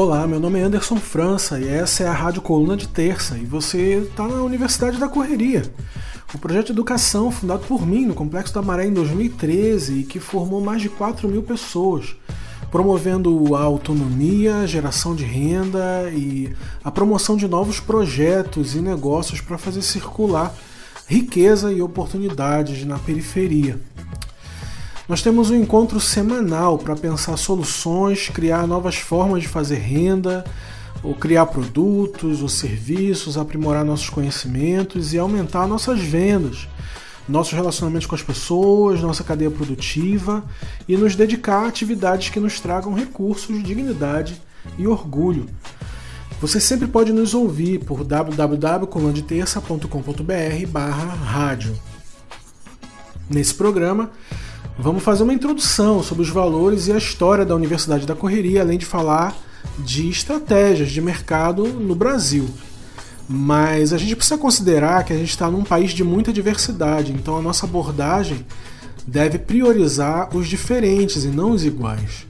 Olá, meu nome é Anderson França e essa é a Rádio Coluna de Terça e você está na Universidade da Correria, o projeto de educação fundado por mim no Complexo da Maré em 2013 e que formou mais de 4 mil pessoas, promovendo a autonomia, geração de renda e a promoção de novos projetos e negócios para fazer circular riqueza e oportunidades na periferia. Nós temos um encontro semanal para pensar soluções, criar novas formas de fazer renda, ou criar produtos ou serviços, aprimorar nossos conhecimentos e aumentar nossas vendas, nossos relacionamentos com as pessoas, nossa cadeia produtiva e nos dedicar a atividades que nos tragam recursos, dignidade e orgulho. Você sempre pode nos ouvir por www.colandeterça.com.br barra rádio. Nesse programa, vamos fazer uma introdução sobre os valores e a história da Universidade da Correria, além de falar de estratégias de mercado no Brasil. Mas a gente precisa considerar que a gente está num país de muita diversidade, então a nossa abordagem deve priorizar os diferentes e não os iguais.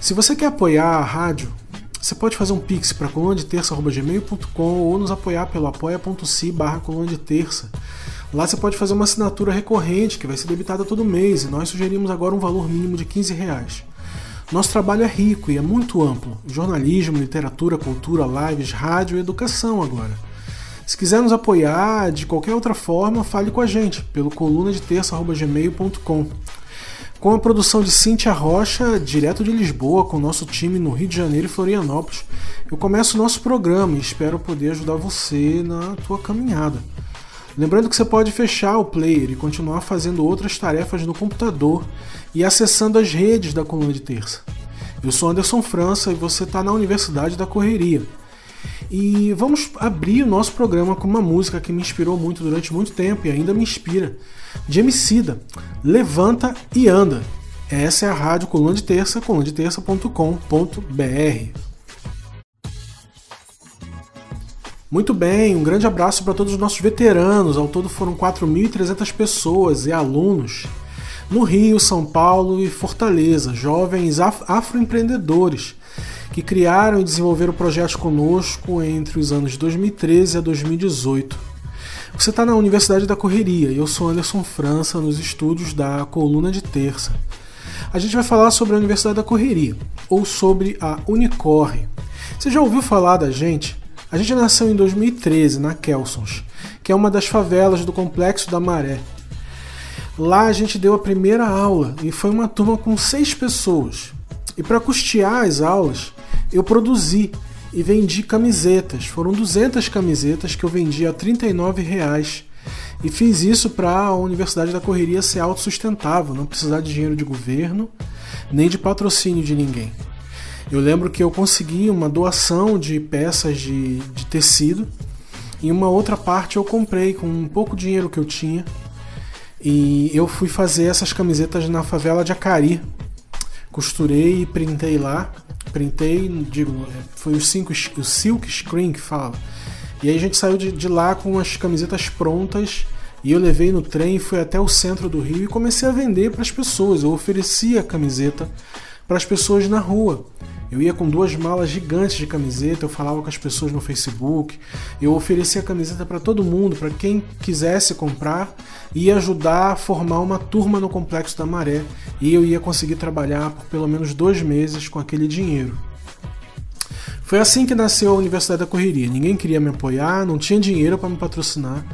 Se você quer apoiar a rádio, você pode fazer um pix para coluna-de-terça.gmail.com ou nos apoiar pelo apoia.se barra coluna de terça. Lá você pode fazer uma assinatura recorrente que vai ser debitada todo mês e nós sugerimos agora um valor mínimo de 15 reais. Nosso trabalho é rico e é muito amplo: jornalismo, literatura, cultura, lives, rádio e educação agora. Se quiser nos apoiar de qualquer outra forma, fale com a gente pelo coluna de terça.gmail.com. Com a produção de Cíntia Rocha, direto de Lisboa, com o nosso time no Rio de Janeiro e Florianópolis, eu começo o nosso programa e espero poder ajudar você na tua caminhada. Lembrando que você pode fechar o player e continuar fazendo outras tarefas no computador e acessando as redes da coluna de terça. Eu sou Anderson França e você está na Universidade da Correria. E vamos abrir o nosso programa com uma música que me inspirou muito durante muito tempo e ainda me inspira. De Emicida, Levanta e Anda. Essa é a rádio Coluna de Terça, colunadeterça.com.br. Muito bem, um grande abraço para todos os nossos veteranos. Ao todo foram 4.300 pessoas e alunos no Rio, São Paulo e Fortaleza, jovens afroempreendedores que criaram e desenvolveram projetos conosco entre os anos de 2013 a 2018. Você está na Universidade da Correria e eu sou Anderson França, nos estúdios da Coluna de Terça. A gente vai falar sobre a Universidade da Correria, ou sobre a Unicorre. Você já ouviu falar da gente? A gente nasceu em 2013 na Kelsons, que é uma das favelas do Complexo da Maré. Lá a gente deu a primeira aula e foi uma turma com seis pessoas. E para custear as aulas, eu produzi e vendi camisetas. Foram 200 camisetas que eu vendi a 39 reais. E fiz isso para a Universidade da Correria ser autossustentável, não precisar de dinheiro de governo, nem de patrocínio de ninguém. Eu lembro que eu consegui uma doação de peças de, de tecido e uma outra parte eu comprei com um pouco dinheiro que eu tinha. E eu fui fazer essas camisetas na favela de Acari. Costurei e printei lá printei, digo, é, foi o, cinco, o Silk Screen que fala. E aí a gente saiu de, de lá com as camisetas prontas e eu levei no trem, fui até o centro do Rio e comecei a vender para as pessoas. Eu oferecia a camiseta para as pessoas na rua. Eu ia com duas malas gigantes de camiseta, eu falava com as pessoas no Facebook, eu oferecia camiseta para todo mundo, para quem quisesse comprar, e ajudar a formar uma turma no Complexo da Maré, e eu ia conseguir trabalhar por pelo menos dois meses com aquele dinheiro. Foi assim que nasceu a Universidade da Correria. Ninguém queria me apoiar, não tinha dinheiro para me patrocinar.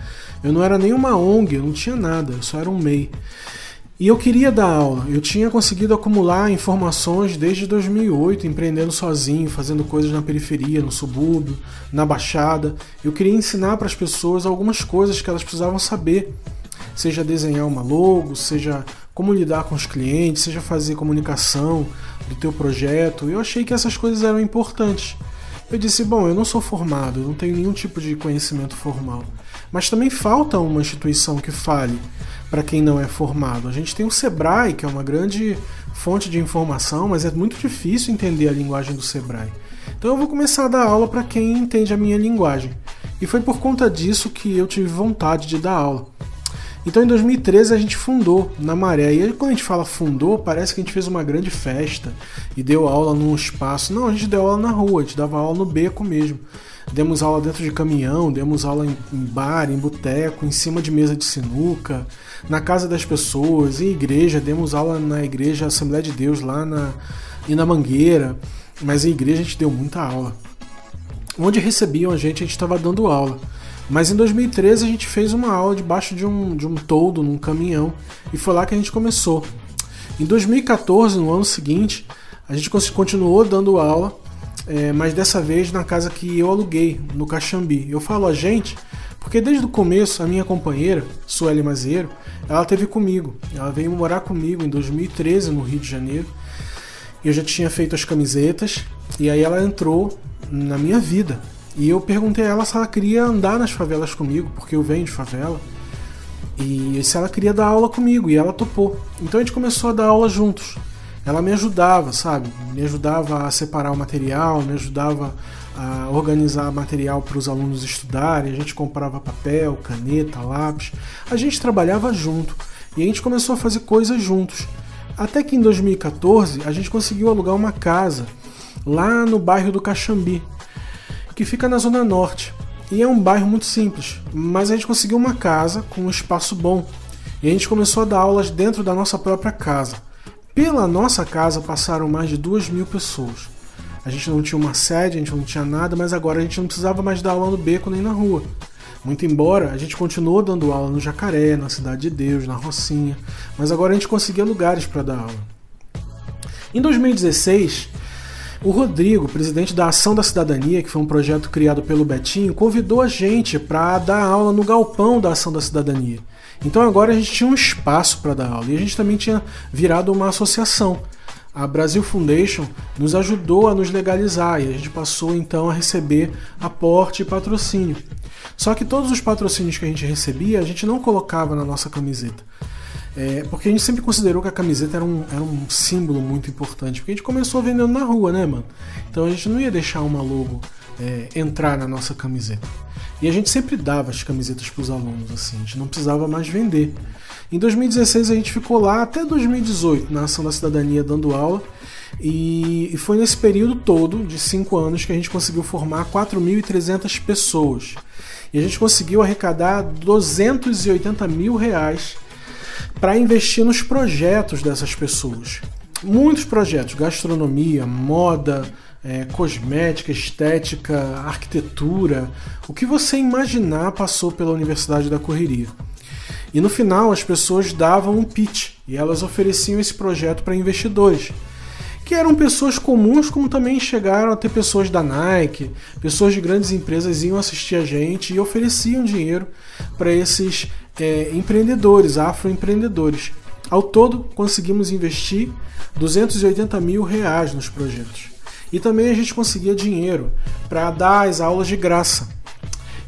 Eu não era nenhuma ONG, eu não tinha nada, eu só era um MEI. E eu queria dar aula. Eu tinha conseguido acumular informações desde 2008, empreendendo sozinho, fazendo coisas na periferia, no subúrbio, na baixada. Eu queria ensinar para as pessoas algumas coisas que elas precisavam saber. Seja desenhar uma logo, seja como lidar com os clientes, seja fazer comunicação do teu projeto. Eu achei que essas coisas eram importantes. Eu disse, bom, eu não sou formado, eu não tenho nenhum tipo de conhecimento formal. Mas também falta uma instituição que fale para quem não é formado. A gente tem o Sebrae, que é uma grande fonte de informação, mas é muito difícil entender a linguagem do Sebrae. Então eu vou começar a dar aula para quem entende a minha linguagem. E foi por conta disso que eu tive vontade de dar aula. Então em 2013 a gente fundou na Maré. E quando a gente fala fundou, parece que a gente fez uma grande festa e deu aula num espaço. Não, a gente deu aula na rua, a gente dava aula no beco mesmo. Demos aula dentro de caminhão, demos aula em, em bar, em boteco, em cima de mesa de sinuca, na casa das pessoas, em igreja, demos aula na igreja Assembleia de Deus lá na, e na Mangueira. Mas em igreja a gente deu muita aula. Onde recebiam a gente, a gente estava dando aula. Mas em 2013 a gente fez uma aula debaixo de um, de um toldo, num caminhão, e foi lá que a gente começou. Em 2014, no ano seguinte, a gente continuou dando aula, é, mas dessa vez na casa que eu aluguei, no Caxambi. Eu falo a gente, porque desde o começo a minha companheira, Sueli Mazeiro, ela teve comigo. Ela veio morar comigo em 2013 no Rio de Janeiro. Eu já tinha feito as camisetas e aí ela entrou na minha vida. E eu perguntei a ela se ela queria andar nas favelas comigo, porque eu venho de favela. E se ela queria dar aula comigo, e ela topou. Então a gente começou a dar aula juntos. Ela me ajudava, sabe? Me ajudava a separar o material, me ajudava a organizar material para os alunos estudarem. A gente comprava papel, caneta, lápis. A gente trabalhava junto e a gente começou a fazer coisas juntos. Até que em 2014 a gente conseguiu alugar uma casa lá no bairro do Caxambi, que fica na zona norte. E é um bairro muito simples, mas a gente conseguiu uma casa com um espaço bom. E a gente começou a dar aulas dentro da nossa própria casa. Pela nossa casa passaram mais de duas mil pessoas. A gente não tinha uma sede, a gente não tinha nada, mas agora a gente não precisava mais dar aula no beco nem na rua. Muito embora a gente continuou dando aula no Jacaré, na Cidade de Deus, na Rocinha, mas agora a gente conseguia lugares para dar aula. Em 2016, o Rodrigo, presidente da Ação da Cidadania, que foi um projeto criado pelo Betinho, convidou a gente para dar aula no galpão da Ação da Cidadania. Então agora a gente tinha um espaço para dar aula e a gente também tinha virado uma associação. A Brasil Foundation nos ajudou a nos legalizar e a gente passou então a receber aporte e patrocínio. Só que todos os patrocínios que a gente recebia a gente não colocava na nossa camiseta. É, porque a gente sempre considerou que a camiseta era um, era um símbolo muito importante. Porque a gente começou vendendo na rua, né, mano? Então a gente não ia deixar uma logo é, entrar na nossa camiseta. E a gente sempre dava as camisetas para os alunos, assim, a gente não precisava mais vender. Em 2016 a gente ficou lá até 2018 na Ação da Cidadania dando aula. E, foi nesse período todo, de cinco anos, que a gente conseguiu formar 4.300 pessoas. E a gente conseguiu arrecadar 280 mil reais para investir nos projetos dessas pessoas. Muitos projetos, gastronomia, moda, é, cosmética, estética, arquitetura, o que você imaginar passou pela Universidade da Correria. E no final as pessoas davam um pitch e elas ofereciam esse projeto para investidores, que eram pessoas comuns, como também chegaram a ter pessoas da Nike, pessoas de grandes empresas iam assistir a gente e ofereciam dinheiro para esses é, empreendedores, afroempreendedores. Ao todo, conseguimos investir 280 mil reais nos projetos. E também a gente conseguia dinheiro para dar as aulas de graça.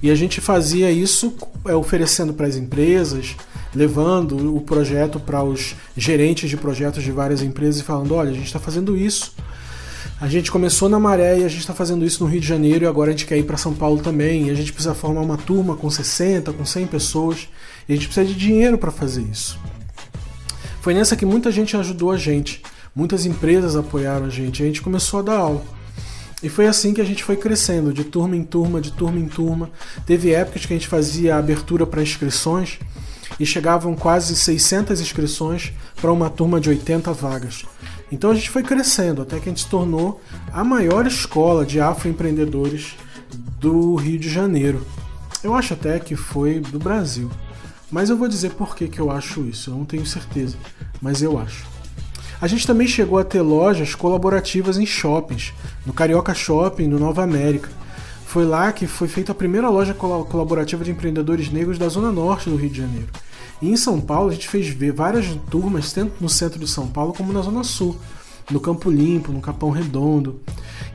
E a gente fazia isso é, oferecendo para as empresas, levando o projeto para os gerentes de projetos de várias empresas e falando: olha, a gente está fazendo isso. A gente começou na Maré e a gente está fazendo isso no Rio de Janeiro e agora a gente quer ir para São Paulo também. E a gente precisa formar uma turma com 60, com 100 pessoas. E a gente precisa de dinheiro para fazer isso. Foi nessa que muita gente ajudou a gente. Muitas empresas apoiaram a gente. A gente começou a dar aula. E foi assim que a gente foi crescendo, de turma em turma, de turma em turma. Teve épocas que a gente fazia abertura para inscrições e chegavam quase 600 inscrições para uma turma de 80 vagas. Então a gente foi crescendo até que a gente se tornou a maior escola de afroempreendedores do Rio de Janeiro. Eu acho até que foi do Brasil. Mas eu vou dizer por que, que eu acho isso, eu não tenho certeza, mas eu acho. A gente também chegou a ter lojas colaborativas em shoppings, no Carioca Shopping, no Nova América. Foi lá que foi feita a primeira loja colaborativa de empreendedores negros da Zona Norte do Rio de Janeiro. E em São Paulo a gente fez ver várias turmas, tanto no centro de São Paulo como na Zona Sul, no Campo Limpo, no Capão Redondo.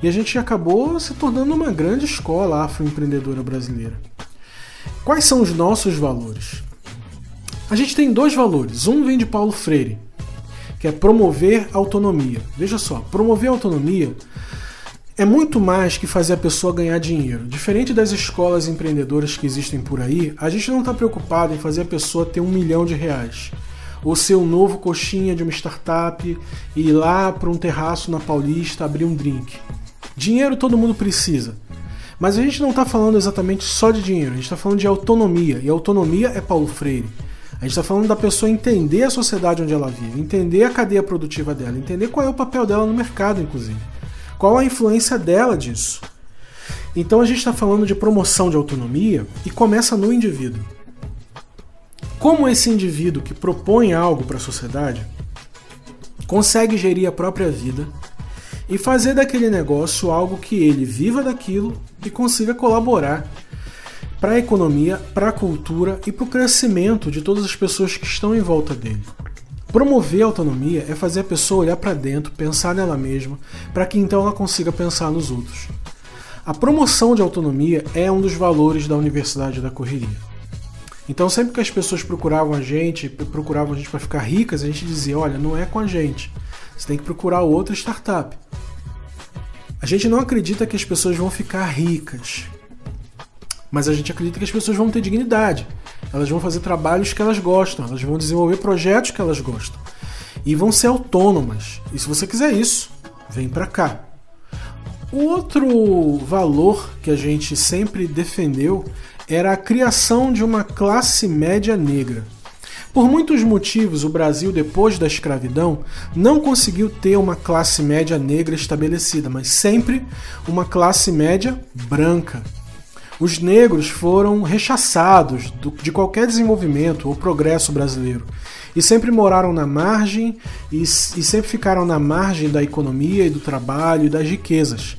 E a gente acabou se tornando uma grande escola afroempreendedora brasileira. Quais são os nossos valores? A gente tem dois valores. Um vem de Paulo Freire, que é promover autonomia. Veja só, promover autonomia é muito mais que fazer a pessoa ganhar dinheiro. Diferente das escolas empreendedoras que existem por aí, a gente não está preocupado em fazer a pessoa ter um milhão de reais. Ou ser um novo coxinha de uma startup e ir lá para um terraço na Paulista abrir um drink. Dinheiro todo mundo precisa. Mas a gente não está falando exatamente só de dinheiro, a gente está falando de autonomia. E autonomia é Paulo Freire. A gente está falando da pessoa entender a sociedade onde ela vive, entender a cadeia produtiva dela, entender qual é o papel dela no mercado, inclusive. Qual a influência dela disso? Então a gente está falando de promoção de autonomia e começa no indivíduo. Como esse indivíduo que propõe algo para a sociedade consegue gerir a própria vida e fazer daquele negócio algo que ele viva daquilo e consiga colaborar para a economia, para a cultura e para o crescimento de todas as pessoas que estão em volta dele. Promover a autonomia é fazer a pessoa olhar para dentro, pensar nela mesma, para que então ela consiga pensar nos outros. A promoção de autonomia é um dos valores da Universidade da Correria. Então, sempre que as pessoas procuravam a gente, procuravam a gente para ficar ricas, a gente dizia: olha, não é com a gente, você tem que procurar outra startup. A gente não acredita que as pessoas vão ficar ricas, mas a gente acredita que as pessoas vão ter dignidade. Elas vão fazer trabalhos que elas gostam, elas vão desenvolver projetos que elas gostam. E vão ser autônomas. E se você quiser isso, vem para cá. O outro valor que a gente sempre defendeu era a criação de uma classe média negra. Por muitos motivos, o Brasil, depois da escravidão, não conseguiu ter uma classe média negra estabelecida, mas sempre uma classe média branca os negros foram rechaçados de qualquer desenvolvimento ou progresso brasileiro e sempre moraram na margem e, e, sempre ficaram na margem da economia e do trabalho e das riquezas.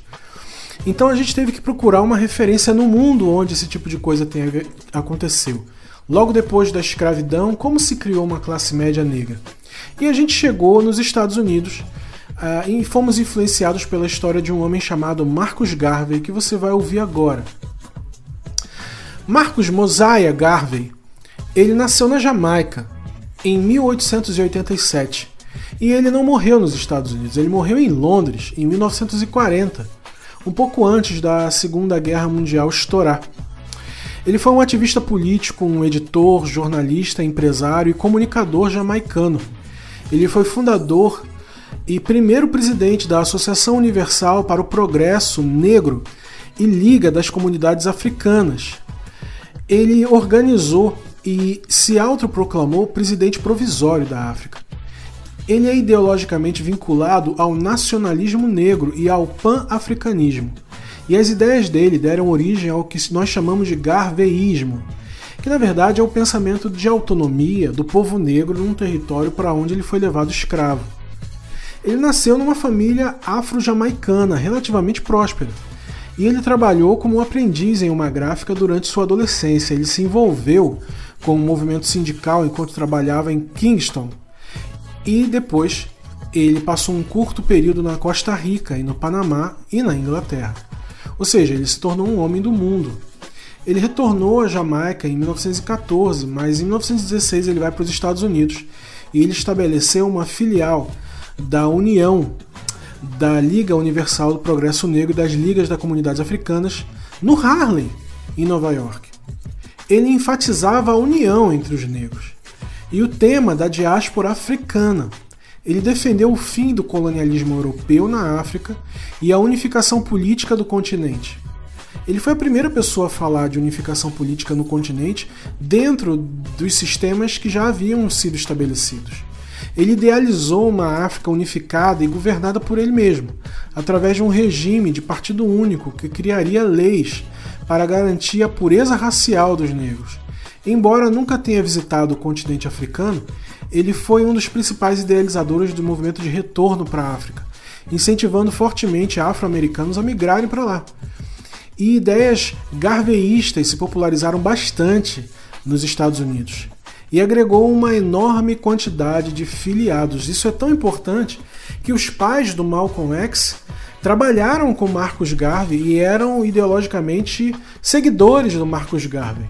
Então a gente teve que procurar uma referência no mundo onde esse tipo de coisa tem, aconteceu. Logo depois da escravidão, como se criou uma classe média negra? E a gente chegou nos Estados Unidos uh, e fomos influenciados pela história de um homem chamado Marcus Garvey, que você vai ouvir agora. Marcos Mosiah Garvey, ele nasceu na Jamaica em 1887 e ele não morreu nos Estados Unidos, ele morreu em Londres em 1940, um pouco antes da Segunda Guerra Mundial estourar. Ele foi um ativista político, um editor, jornalista, empresário e comunicador jamaicano. Ele foi fundador e primeiro presidente da Associação Universal para o Progresso Negro e Liga das Comunidades Africanas, ele organizou e se autoproclamou presidente provisório da África. Ele é ideologicamente vinculado ao nacionalismo negro e ao pan-africanismo. E as ideias dele deram origem ao que nós chamamos de garveísmo, que na verdade é o pensamento de autonomia do povo negro num território para onde ele foi levado escravo. Ele nasceu numa família afro-jamaicana relativamente próspera e ele trabalhou como aprendiz em uma gráfica durante sua adolescência. Ele se envolveu com o movimento sindical enquanto trabalhava em Kingston. E depois ele passou um curto período na Costa Rica e no Panamá e na Inglaterra. Ou seja, ele se tornou um homem do mundo. Ele retornou à Jamaica em 1914, mas em 1916 ele vai para os Estados Unidos e ele estabeleceu uma filial da União da Liga Universal do Progresso Negro e das Ligas das Comunidades Africanas no Harlem, em Nova York. Ele enfatizava a união entre os negros e o tema da diáspora africana. Ele defendeu o fim do colonialismo europeu na África e a unificação política do continente. Ele foi a primeira pessoa a falar de unificação política no continente dentro dos sistemas que já haviam sido estabelecidos. Ele idealizou uma África unificada e governada por ele mesmo, através de um regime de partido único que criaria leis para garantir a pureza racial dos negros. Embora nunca tenha visitado o continente africano, ele foi um dos principais idealizadores do movimento de retorno para a África, incentivando fortemente afro-americanos a migrarem para lá. E ideias garveístas se popularizaram bastante nos Estados Unidos e agregou uma enorme quantidade de filiados. Isso é tão importante que os pais do Malcolm X trabalharam com Marcus Garvey e eram ideologicamente seguidores do Marcus Garvey.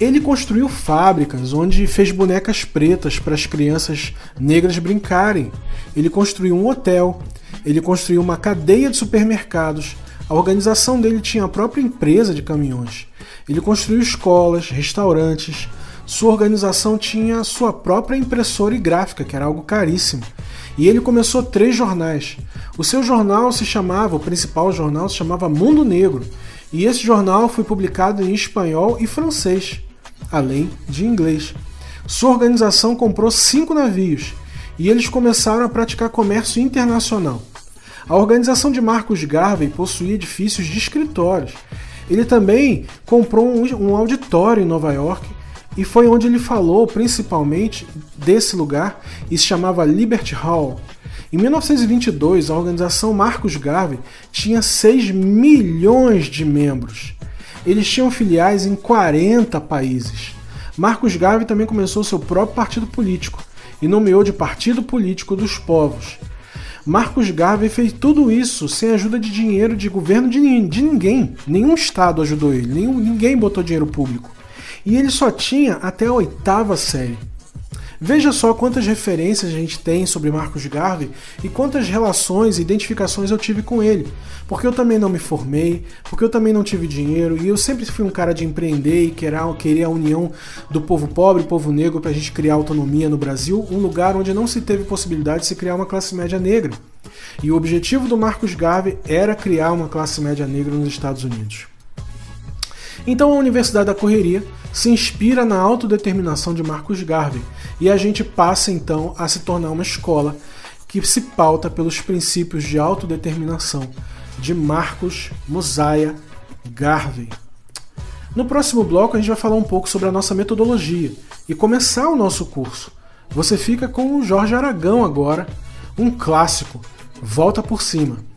Ele construiu fábricas onde fez bonecas pretas para as crianças negras brincarem. Ele construiu um hotel. Ele construiu uma cadeia de supermercados. A organização dele tinha a própria empresa de caminhões. Ele construiu escolas, restaurantes. Sua organização tinha sua própria impressora e gráfica, que era algo caríssimo. E ele começou três jornais. O seu jornal se chamava, o principal jornal se chamava Mundo Negro. E esse jornal foi publicado em espanhol e francês além de inglês. Sua organização comprou cinco navios e eles começaram a praticar comércio internacional. A organização de Marcos Garvey possuía edifícios de escritórios. Ele também comprou um auditório em Nova York e foi onde ele falou principalmente desse lugar e se chamava Liberty Hall. Em 1922, a organização Marcos Garvey tinha 6 milhões de membros. Eles tinham filiais em 40 países. Marcos Garvey também começou seu próprio partido político e nomeou de Partido Político dos Povos. Marcos Garvey fez tudo isso sem ajuda de dinheiro de governo de, de ninguém. Nenhum Estado ajudou ele, nenhum, ninguém botou dinheiro público. E ele só tinha até a oitava série. Veja só quantas referências a gente tem sobre Marcos Garvey e quantas relações e identificações eu tive com ele. Porque eu também não me formei, porque eu também não tive dinheiro e eu sempre fui um cara de empreender e querer a união do povo pobre povo negro para a gente criar autonomia no Brasil, um lugar onde não se teve possibilidade de se criar uma classe média negra. E o objetivo do Marcos Garvey era criar uma classe média negra nos Estados Unidos. Então a Universidade da Correria se inspira na autodeterminação de Marcos Garvey e a gente passa então a se tornar uma escola que se pauta pelos princípios de autodeterminação de Marcos Mosaia Garvey. No próximo bloco a gente vai falar um pouco sobre a nossa metodologia e começar o nosso curso. Você fica com o Jorge Aragão agora, um clássico, Volta por Cima.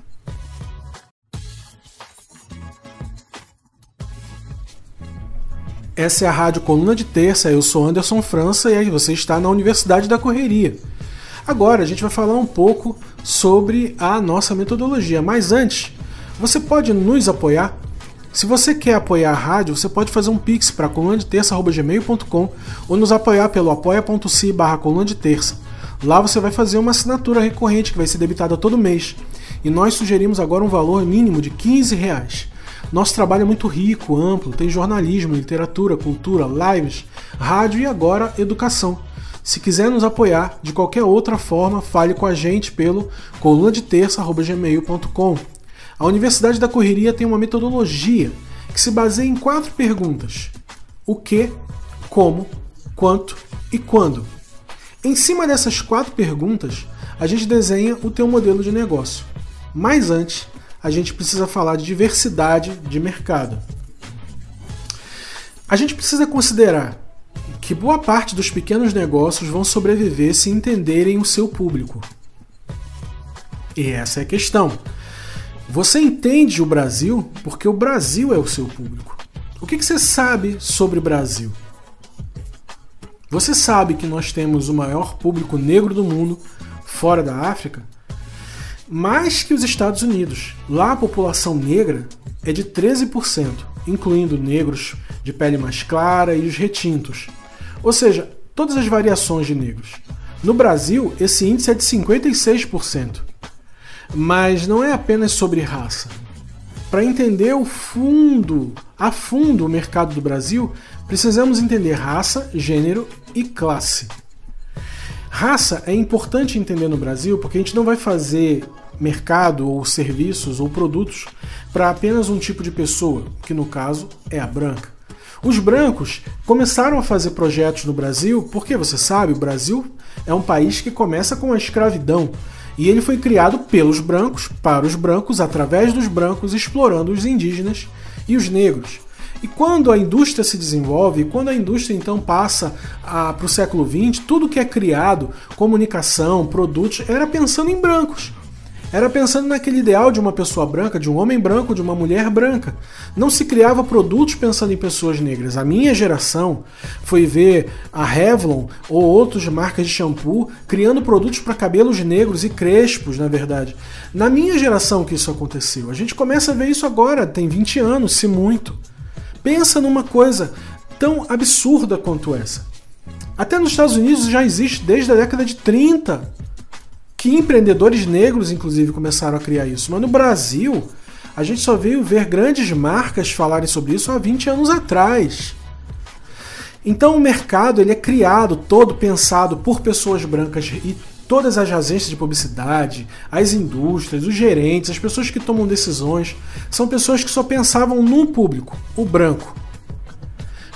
Essa é a Rádio Coluna de Terça, eu sou Anderson França e você está na Universidade da Correria. Agora a gente vai falar um pouco sobre a nossa metodologia, mas antes, você pode nos apoiar? Se você quer apoiar a rádio, você pode fazer um pix para colunadeterça.gmail.com ou nos apoiar pelo apoia.se barra coluna de terça. Lá você vai fazer uma assinatura recorrente que vai ser debitada todo mês. E nós sugerimos agora um valor mínimo de 15 reais. Nosso trabalho é muito rico, amplo, tem jornalismo, literatura, cultura, lives, rádio e agora educação. Se quiser nos apoiar de qualquer outra forma, fale com a gente pelo colunadeterça.gmail.com. A Universidade da Correria tem uma metodologia que se baseia em quatro perguntas: o que, como, quanto e quando. Em cima dessas quatro perguntas, a gente desenha o teu modelo de negócio. Mas antes, a gente precisa falar de diversidade de mercado. A gente precisa considerar que boa parte dos pequenos negócios vão sobreviver se entenderem o seu público. E essa é a questão. Você entende o Brasil porque o Brasil é o seu público. O que, você sabe sobre o Brasil? Você sabe que nós temos o maior público negro do mundo, fora da África? Mais que os Estados Unidos. Lá a população negra é de 13%, incluindo negros de pele mais clara e os retintos. Ou seja, todas as variações de negros. No Brasil, esse índice é de 56%. Mas não é apenas sobre raça. Para entender o fundo, a fundo o mercado do Brasil, precisamos entender raça, gênero e classe. Raça é importante entender no Brasil porque a gente não vai fazer mercado ou serviços ou produtos para apenas um tipo de pessoa, que no caso é a branca. Os brancos começaram a fazer projetos no Brasil porque você sabe, o Brasil é um país que começa com a escravidão e ele foi criado pelos brancos, para os brancos, através dos brancos, explorando os indígenas e os negros. E quando a indústria se desenvolve, quando a indústria então passa para o século XX, tudo que é criado, comunicação, produtos, era pensando em brancos. Era pensando naquele ideal de uma pessoa branca, de um homem branco, de uma mulher branca. Não se criava produtos pensando em pessoas negras. A minha geração foi ver a Revlon ou outras marcas de shampoo criando produtos para cabelos negros e crespos, na verdade. Na minha geração que isso aconteceu. A gente começa a ver isso agora, tem 20 anos, se muito. Pensa numa coisa. tão absurda quanto essa. Até nos Estados Unidos já existe desde a década de 30 que empreendedores negros, inclusive, começaram a criar isso. Mas no Brasil, a gente só veio ver grandes marcas falarem sobre isso há 20 anos atrás. Então o mercado ele é criado todo pensado por pessoas brancas e todas as agências de publicidade, as indústrias, os gerentes, as pessoas que tomam decisões, são pessoas que só pensavam num público, o branco.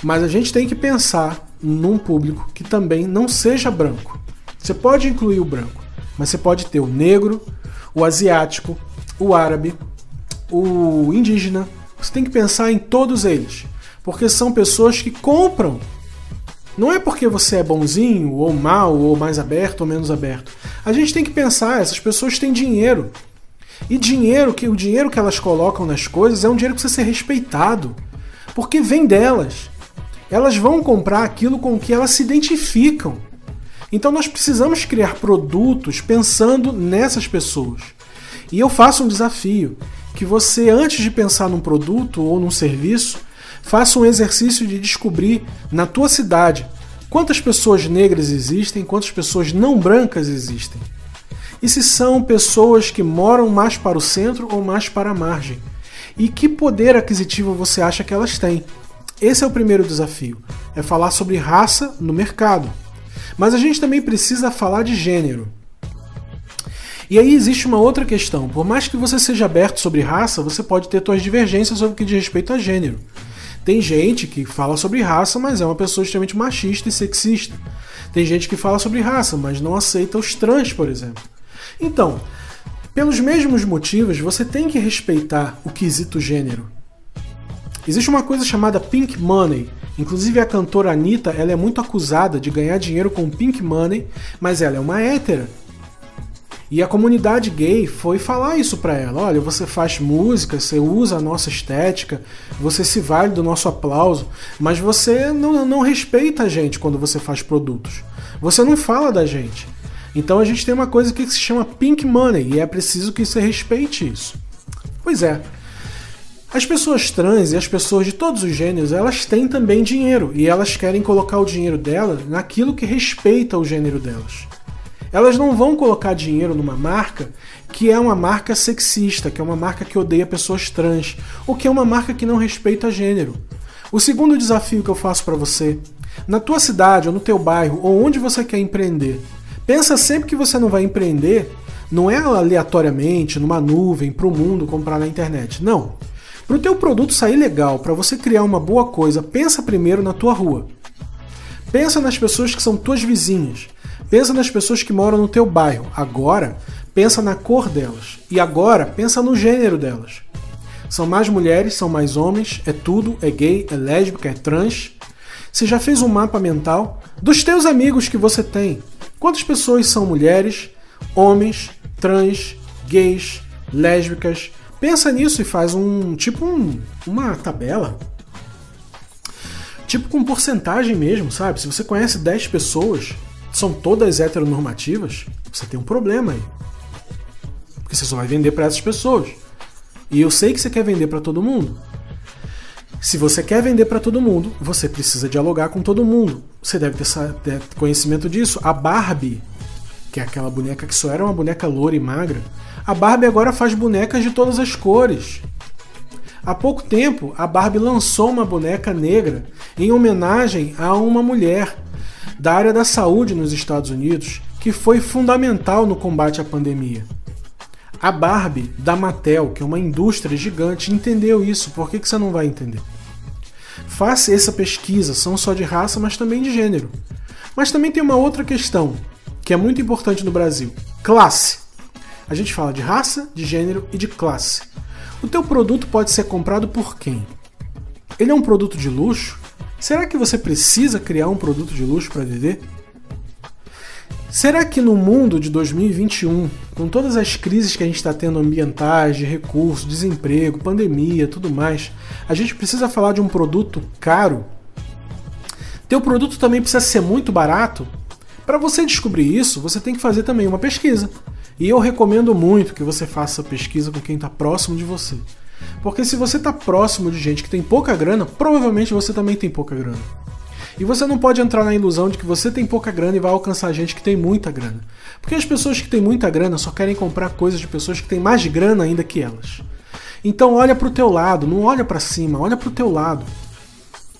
Mas a gente tem que pensar num público que também não seja branco. Você pode incluir o branco, mas você pode ter o negro, o asiático, o árabe, o indígena. Você tem que pensar em todos eles, porque são pessoas que compram não é porque você é bonzinho, ou mal, ou mais aberto ou menos aberto. A gente tem que pensar, essas pessoas têm dinheiro. E dinheiro, que o dinheiro que elas colocam nas coisas é um dinheiro que precisa ser respeitado. Porque vem delas. Elas vão comprar aquilo com que elas se identificam. Então nós precisamos criar produtos pensando nessas pessoas. E eu faço um desafio que você antes de pensar num produto ou num serviço, Faça um exercício de descobrir na tua cidade quantas pessoas negras existem, quantas pessoas não brancas existem. E se são pessoas que moram mais para o centro ou mais para a margem. E que poder aquisitivo você acha que elas têm? Esse é o primeiro desafio, é falar sobre raça no mercado. Mas a gente também precisa falar de gênero. E aí existe uma outra questão. Por mais que você seja aberto sobre raça, você pode ter suas divergências sobre o que diz respeito a gênero. Tem gente que fala sobre raça, mas é uma pessoa extremamente machista e sexista. Tem gente que fala sobre raça, mas não aceita os trans, por exemplo. Então, pelos mesmos motivos, você tem que respeitar o quesito gênero. Existe uma coisa chamada pink money. Inclusive a cantora Anitta, ela é muito acusada de ganhar dinheiro com pink money, mas ela é uma hétera. E a comunidade gay foi falar isso para ela: olha, você faz música, você usa a nossa estética, você se vale do nosso aplauso, mas você não, não respeita a gente quando você faz produtos. Você não fala da gente. Então a gente tem uma coisa que se chama pink money e é preciso que você respeite isso. Pois é. As pessoas trans e as pessoas de todos os gêneros, elas têm também dinheiro e elas querem colocar o dinheiro delas naquilo que respeita o gênero delas. Elas não vão colocar dinheiro numa marca que é uma marca sexista, que é uma marca que odeia pessoas trans, ou que é uma marca que não respeita gênero. O segundo desafio que eu faço para você, na tua cidade ou no teu bairro ou onde você quer empreender, pensa sempre que você não vai empreender, não é aleatoriamente numa nuvem para o mundo comprar na internet. Não. Para o teu produto sair legal, para você criar uma boa coisa, pensa primeiro na tua rua. Pensa nas pessoas que são tuas vizinhas. Pensa nas pessoas que moram no teu bairro. Agora, pensa na cor delas. E agora, pensa no gênero delas. São mais mulheres, são mais homens, é tudo, é gay, é lésbica, é trans. Você já fez um mapa mental dos teus amigos que você tem? Quantas pessoas são mulheres, homens, trans, gays, lésbicas? Pensa nisso e faz um tipo um, uma tabela. Tipo com porcentagem mesmo, sabe? Se você conhece 10 pessoas, são todas heteronormativas, você tem um problema aí. Porque você só vai vender para essas pessoas. E eu sei que você quer vender para todo mundo. Se você quer vender para todo mundo, você precisa dialogar com todo mundo. Você deve ter conhecimento disso. A Barbie, que é aquela boneca que só era uma boneca loura e magra, a Barbie agora faz bonecas de todas as cores. Há pouco tempo, a Barbie lançou uma boneca negra em homenagem a uma mulher da área da saúde nos Estados Unidos que foi fundamental no combate à pandemia. A Barbie da Mattel, que é uma indústria gigante, entendeu isso. Por que, que você não vai entender? Faça essa pesquisa, não só de raça, mas também de gênero. Mas também tem uma outra questão que é muito importante no Brasil: classe. A gente fala de raça, de gênero e de classe. O teu produto pode ser comprado por quem? Ele é um produto de luxo? Será que você precisa criar um produto de luxo para vender? Será que no mundo de 2021, com todas as crises que a gente está tendo ambientais, de recursos, desemprego, pandemia, tudo mais, a gente precisa falar de um produto caro? Teu produto também precisa ser muito barato? Para você descobrir isso, você tem que fazer também uma pesquisa. E eu recomendo muito que você faça pesquisa com quem está próximo de você. Porque se você está próximo de gente que tem pouca grana, provavelmente você também tem pouca grana. E você não pode entrar na ilusão de que você tem pouca grana e vai alcançar gente que tem muita grana. Porque as pessoas que têm muita grana só querem comprar coisas de pessoas que têm mais grana ainda que elas. Então olha para o teu lado, não olha para cima, olha para o teu lado.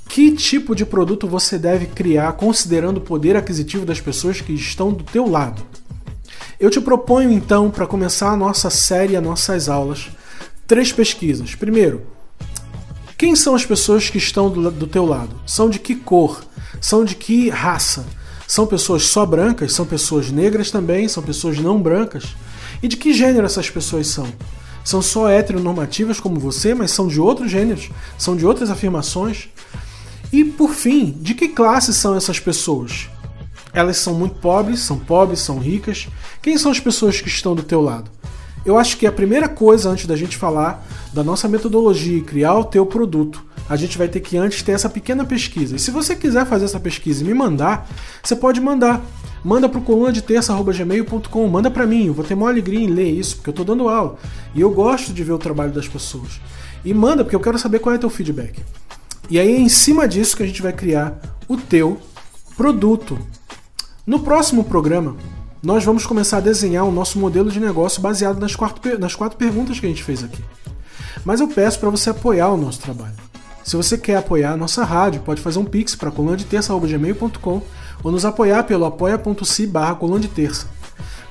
Que tipo de produto você deve criar considerando o poder aquisitivo das pessoas que estão do teu lado? Eu te proponho então, para começar a nossa série, as nossas aulas, três pesquisas. Primeiro, quem são as pessoas que estão do, do teu lado? São de que cor? São de que raça? São pessoas só brancas? São pessoas negras também? São pessoas não brancas? E de que gênero essas pessoas são? São só heteronormativas como você, mas são de outros gêneros? São de outras afirmações? E por fim, de que classe são essas pessoas? Elas são muito pobres, são pobres, são ricas. Quem são as pessoas que estão do teu lado? Eu acho que a primeira coisa antes da gente falar da nossa metodologia e criar o teu produto, a gente vai ter que antes ter essa pequena pesquisa. E se você quiser fazer essa pesquisa e me mandar, você pode mandar. Manda pro coluna de terça@gmail.com, manda para mim, eu vou ter maior alegria em ler isso, porque eu tô dando aula. E eu gosto de ver o trabalho das pessoas. E manda, porque eu quero saber qual é o teu feedback. E aí é em cima disso que a gente vai criar o teu produto. No próximo programa, nós vamos começar a desenhar o nosso modelo de negócio baseado nas quatro, nas quatro perguntas que a gente fez aqui. Mas eu peço para você apoiar o nosso trabalho. Se você quer apoiar a nossa rádio, pode fazer um pix para colandeterça.gmail.com ou nos apoiar pelo apoia.se barra.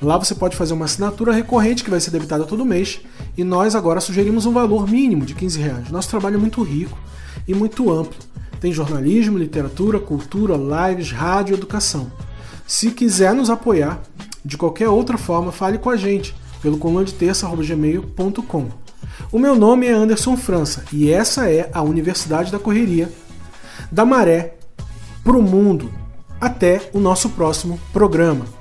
Lá você pode fazer uma assinatura recorrente que vai ser debitada todo mês e nós agora sugerimos um valor mínimo de 15 reais. Nosso trabalho é muito rico e muito amplo. Tem jornalismo, literatura, cultura, lives, rádio, educação. Se quiser nos apoiar de qualquer outra forma, fale com a gente pelo colandeterça.gmail.com. O meu nome é Anderson França e essa é a Universidade da Correria, da Maré para o Mundo. Até o nosso próximo programa.